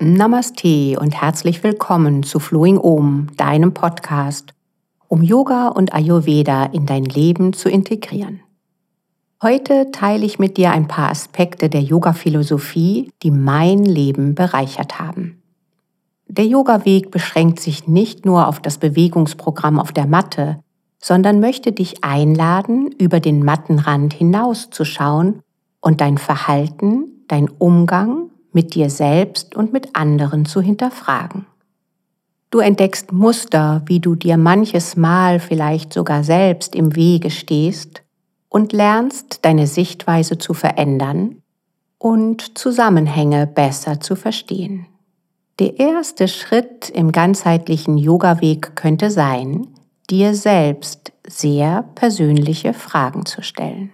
Namaste und herzlich willkommen zu Flowing Om, deinem Podcast, um Yoga und Ayurveda in dein Leben zu integrieren. Heute teile ich mit dir ein paar Aspekte der Yoga-Philosophie, die mein Leben bereichert haben. Der Yoga-Weg beschränkt sich nicht nur auf das Bewegungsprogramm auf der Matte, sondern möchte dich einladen, über den Mattenrand hinauszuschauen und dein Verhalten, dein Umgang mit dir selbst und mit anderen zu hinterfragen. Du entdeckst Muster, wie du dir manches Mal vielleicht sogar selbst im Wege stehst und lernst deine Sichtweise zu verändern und Zusammenhänge besser zu verstehen. Der erste Schritt im ganzheitlichen Yoga-Weg könnte sein, dir selbst sehr persönliche Fragen zu stellen.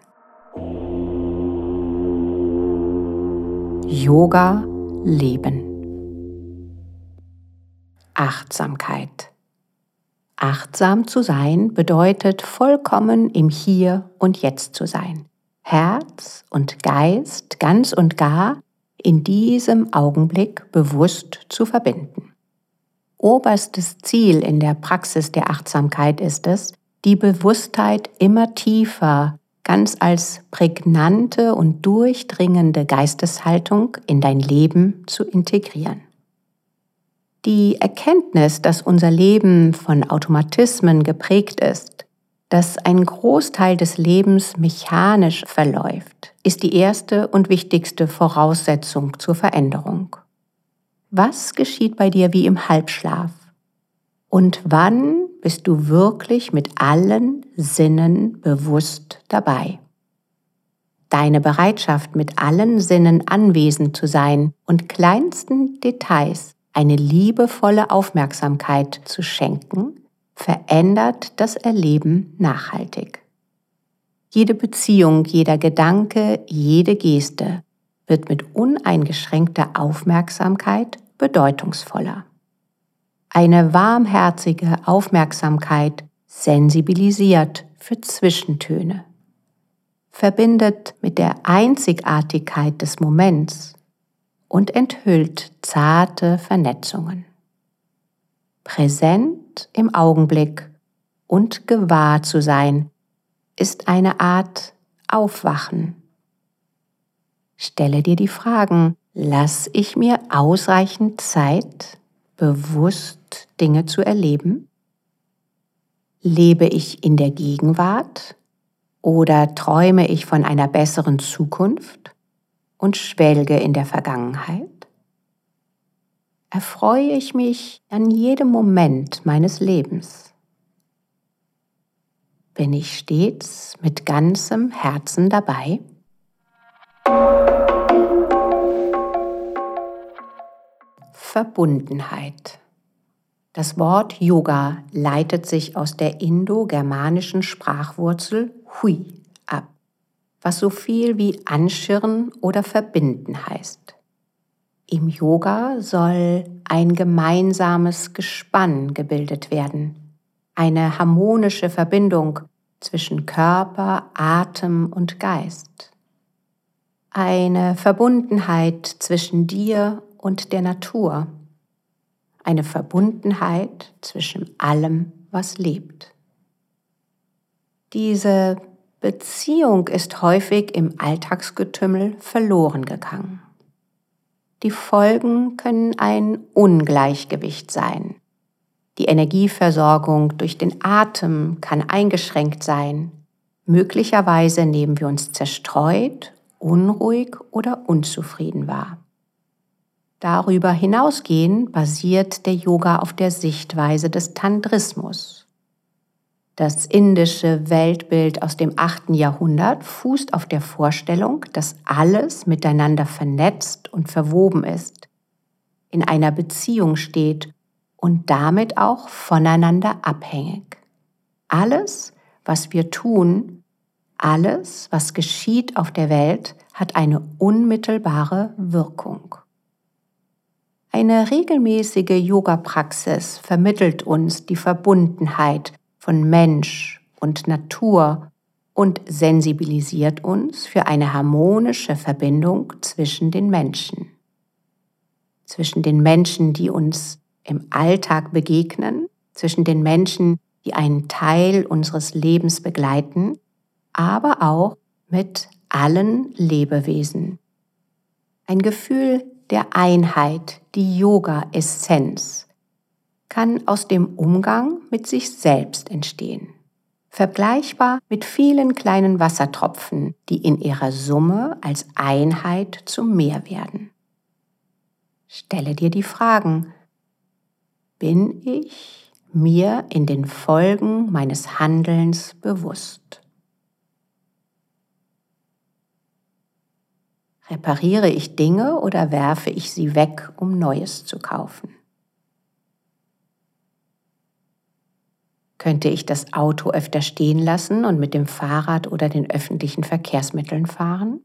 Yoga Leben Achtsamkeit Achtsam zu sein bedeutet vollkommen im Hier und Jetzt zu sein. Herz und Geist ganz und gar in diesem Augenblick bewusst zu verbinden. Oberstes Ziel in der Praxis der Achtsamkeit ist es, die Bewusstheit immer tiefer, ganz als prägnante und durchdringende Geisteshaltung in dein Leben zu integrieren. Die Erkenntnis, dass unser Leben von Automatismen geprägt ist, dass ein Großteil des Lebens mechanisch verläuft, ist die erste und wichtigste Voraussetzung zur Veränderung. Was geschieht bei dir wie im Halbschlaf? Und wann bist du wirklich mit allen Sinnen bewusst dabei? Deine Bereitschaft, mit allen Sinnen anwesend zu sein und kleinsten Details eine liebevolle Aufmerksamkeit zu schenken, verändert das Erleben nachhaltig. Jede Beziehung, jeder Gedanke, jede Geste wird mit uneingeschränkter Aufmerksamkeit bedeutungsvoller. Eine warmherzige Aufmerksamkeit sensibilisiert für Zwischentöne, verbindet mit der Einzigartigkeit des Moments und enthüllt zarte Vernetzungen. Präsent im Augenblick und gewahr zu sein, ist eine Art Aufwachen. Stelle dir die Fragen, lass ich mir ausreichend Zeit, bewusst Dinge zu erleben? Lebe ich in der Gegenwart oder träume ich von einer besseren Zukunft und schwelge in der Vergangenheit? Erfreue ich mich an jedem Moment meines Lebens? Bin ich stets mit ganzem Herzen dabei? Verbundenheit. Das Wort Yoga leitet sich aus der indo-germanischen Sprachwurzel Hui ab, was so viel wie anschirren oder verbinden heißt. Im Yoga soll ein gemeinsames Gespann gebildet werden, eine harmonische Verbindung zwischen Körper, Atem und Geist. Eine Verbundenheit zwischen dir und der Natur. Eine Verbundenheit zwischen allem, was lebt. Diese Beziehung ist häufig im Alltagsgetümmel verloren gegangen. Die Folgen können ein Ungleichgewicht sein. Die Energieversorgung durch den Atem kann eingeschränkt sein. Möglicherweise nehmen wir uns zerstreut, unruhig oder unzufrieden wahr. Darüber hinausgehend basiert der Yoga auf der Sichtweise des Tantrismus. Das indische Weltbild aus dem 8. Jahrhundert fußt auf der Vorstellung, dass alles miteinander vernetzt und verwoben ist, in einer Beziehung steht und damit auch voneinander abhängig. Alles, was wir tun, alles, was geschieht auf der Welt, hat eine unmittelbare Wirkung. Eine regelmäßige Yoga-Praxis vermittelt uns die Verbundenheit von Mensch und Natur und sensibilisiert uns für eine harmonische Verbindung zwischen den Menschen. Zwischen den Menschen, die uns im Alltag begegnen, zwischen den Menschen, die einen Teil unseres Lebens begleiten, aber auch mit allen Lebewesen. Ein Gefühl der Einheit, die Yoga-Essenz, kann aus dem Umgang mit sich selbst entstehen. Vergleichbar mit vielen kleinen Wassertropfen, die in ihrer Summe als Einheit zum Meer werden. Stelle dir die Fragen, bin ich mir in den Folgen meines Handelns bewusst? Repariere ich Dinge oder werfe ich sie weg, um Neues zu kaufen? Könnte ich das Auto öfter stehen lassen und mit dem Fahrrad oder den öffentlichen Verkehrsmitteln fahren?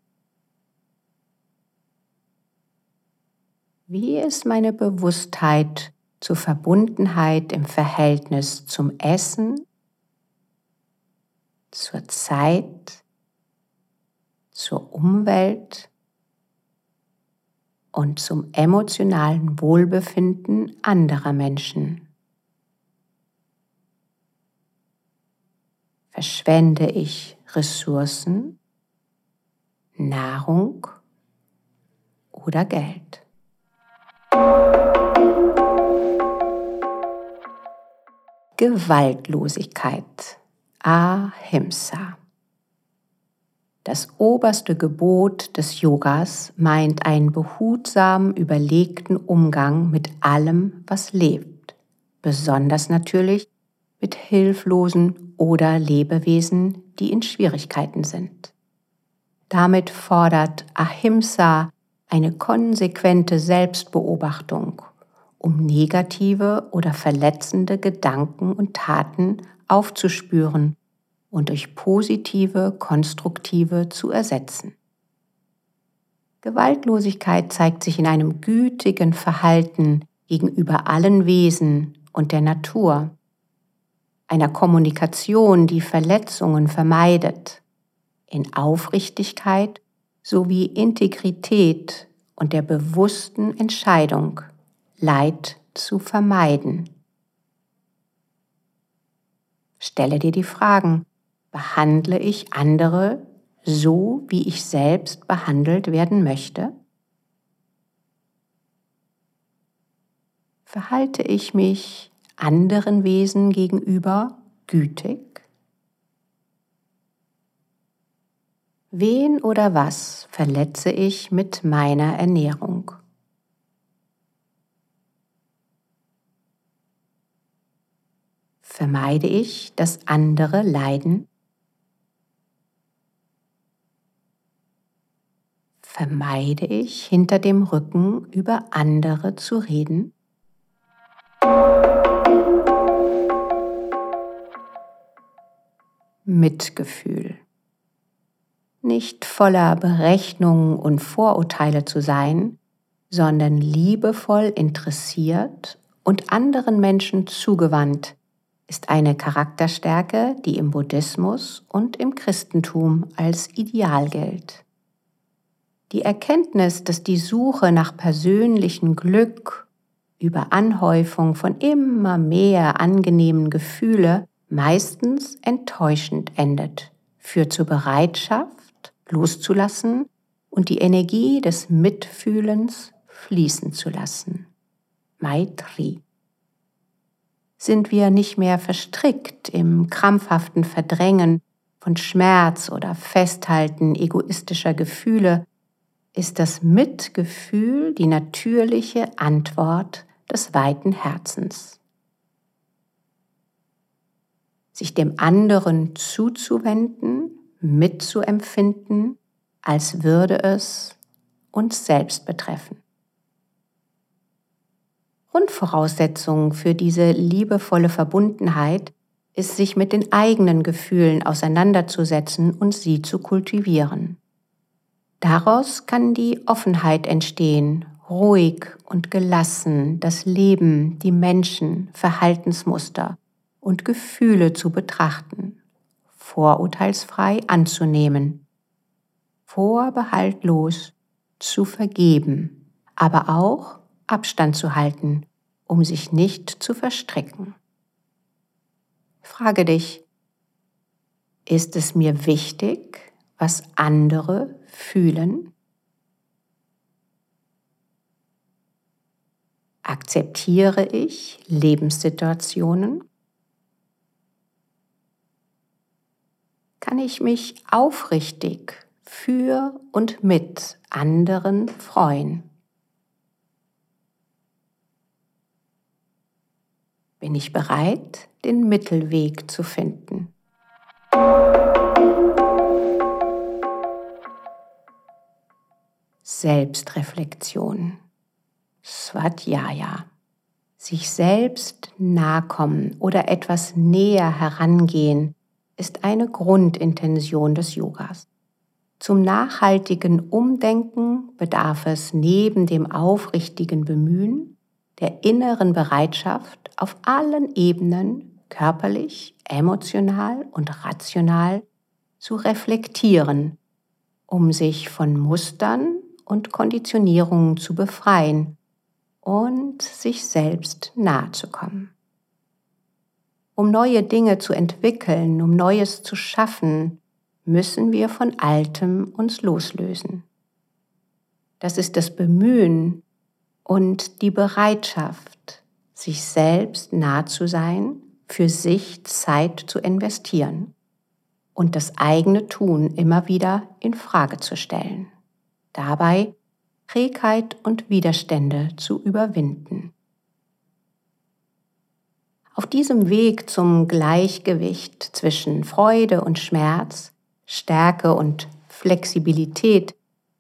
Wie ist meine Bewusstheit zur Verbundenheit im Verhältnis zum Essen, zur Zeit, zur Umwelt und zum emotionalen Wohlbefinden anderer Menschen. Verschwende ich Ressourcen, Nahrung oder Geld? Gewaltlosigkeit, Ahimsa. Das oberste Gebot des Yogas meint einen behutsam überlegten Umgang mit allem, was lebt, besonders natürlich mit Hilflosen oder Lebewesen, die in Schwierigkeiten sind. Damit fordert Ahimsa eine konsequente Selbstbeobachtung, um negative oder verletzende Gedanken und Taten aufzuspüren und durch positive, konstruktive zu ersetzen. Gewaltlosigkeit zeigt sich in einem gütigen Verhalten gegenüber allen Wesen und der Natur, einer Kommunikation, die Verletzungen vermeidet, in Aufrichtigkeit sowie Integrität und der bewussten Entscheidung, Leid zu vermeiden. Stelle dir die Fragen, Behandle ich andere so, wie ich selbst behandelt werden möchte? Verhalte ich mich anderen Wesen gegenüber gütig? Wen oder was verletze ich mit meiner Ernährung? Vermeide ich, dass andere leiden? Vermeide ich, hinter dem Rücken über andere zu reden? Mitgefühl. Nicht voller Berechnungen und Vorurteile zu sein, sondern liebevoll interessiert und anderen Menschen zugewandt, ist eine Charakterstärke, die im Buddhismus und im Christentum als Ideal gilt. Die Erkenntnis, dass die Suche nach persönlichem Glück über Anhäufung von immer mehr angenehmen Gefühle meistens enttäuschend endet, führt zur Bereitschaft, loszulassen und die Energie des Mitfühlens fließen zu lassen. Maitri. Sind wir nicht mehr verstrickt im krampfhaften Verdrängen von Schmerz oder Festhalten egoistischer Gefühle, ist das Mitgefühl die natürliche Antwort des weiten Herzens. Sich dem anderen zuzuwenden, mitzuempfinden, als würde es uns selbst betreffen. Grundvoraussetzung für diese liebevolle Verbundenheit ist, sich mit den eigenen Gefühlen auseinanderzusetzen und sie zu kultivieren. Daraus kann die Offenheit entstehen, ruhig und gelassen das Leben, die Menschen, Verhaltensmuster und Gefühle zu betrachten, vorurteilsfrei anzunehmen, vorbehaltlos zu vergeben, aber auch Abstand zu halten, um sich nicht zu verstricken. Frage dich, ist es mir wichtig, was andere fühlen? Akzeptiere ich Lebenssituationen? Kann ich mich aufrichtig für und mit anderen freuen? Bin ich bereit, den Mittelweg zu finden? Selbstreflexion. Svadhyaya. Sich selbst nahkommen oder etwas näher herangehen ist eine Grundintention des Yogas. Zum nachhaltigen Umdenken bedarf es neben dem aufrichtigen Bemühen der inneren Bereitschaft auf allen Ebenen körperlich, emotional und rational zu reflektieren, um sich von Mustern und Konditionierungen zu befreien und sich selbst nahe zu kommen. Um neue Dinge zu entwickeln, um Neues zu schaffen, müssen wir von Altem uns loslösen. Das ist das Bemühen und die Bereitschaft, sich selbst nah zu sein, für sich Zeit zu investieren und das eigene Tun immer wieder in Frage zu stellen. Dabei Trägheit und Widerstände zu überwinden. Auf diesem Weg zum Gleichgewicht zwischen Freude und Schmerz, Stärke und Flexibilität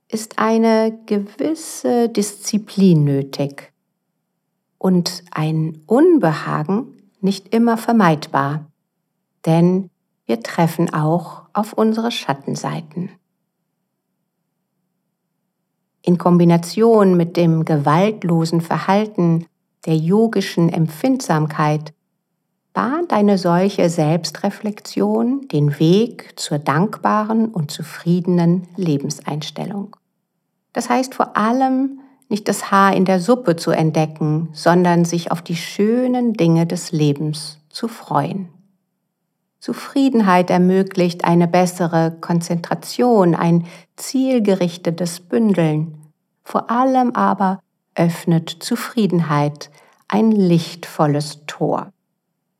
ist eine gewisse Disziplin nötig und ein Unbehagen nicht immer vermeidbar, denn wir treffen auch auf unsere Schattenseiten in Kombination mit dem gewaltlosen Verhalten der yogischen Empfindsamkeit bahnt eine solche Selbstreflexion den Weg zur dankbaren und zufriedenen Lebenseinstellung. Das heißt vor allem, nicht das Haar in der Suppe zu entdecken, sondern sich auf die schönen Dinge des Lebens zu freuen. Zufriedenheit ermöglicht eine bessere Konzentration, ein zielgerichtetes Bündeln. Vor allem aber öffnet Zufriedenheit ein lichtvolles Tor.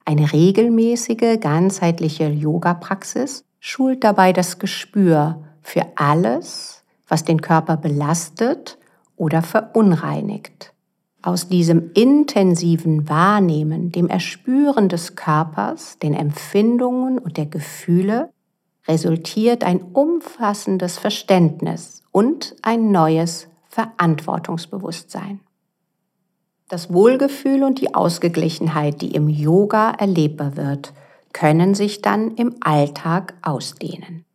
Eine regelmäßige, ganzheitliche Yoga-Praxis schult dabei das Gespür für alles, was den Körper belastet oder verunreinigt. Aus diesem intensiven Wahrnehmen, dem Erspüren des Körpers, den Empfindungen und der Gefühle resultiert ein umfassendes Verständnis und ein neues Verantwortungsbewusstsein. Das Wohlgefühl und die Ausgeglichenheit, die im Yoga erlebbar wird, können sich dann im Alltag ausdehnen.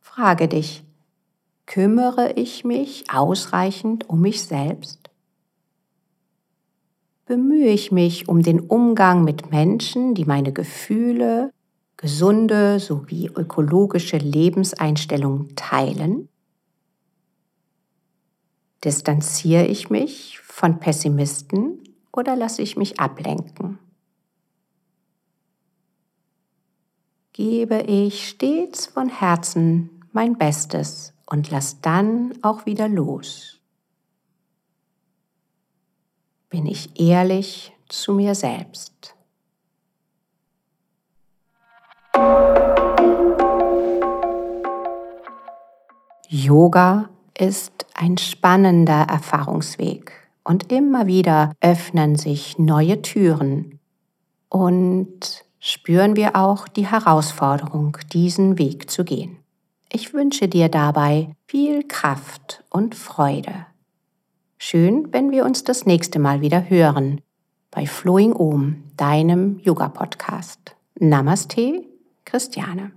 Frage dich, kümmere ich mich ausreichend um mich selbst? Bemühe ich mich um den Umgang mit Menschen, die meine Gefühle, gesunde sowie ökologische Lebenseinstellungen teilen? Distanziere ich mich von Pessimisten oder lasse ich mich ablenken? Gebe ich stets von Herzen mein Bestes und lass dann auch wieder los bin ich ehrlich zu mir selbst. Yoga ist ein spannender Erfahrungsweg und immer wieder öffnen sich neue Türen und spüren wir auch die Herausforderung, diesen Weg zu gehen. Ich wünsche dir dabei viel Kraft und Freude. Schön, wenn wir uns das nächste Mal wieder hören bei Flowing Om, deinem Yoga-Podcast. Namaste, Christiane.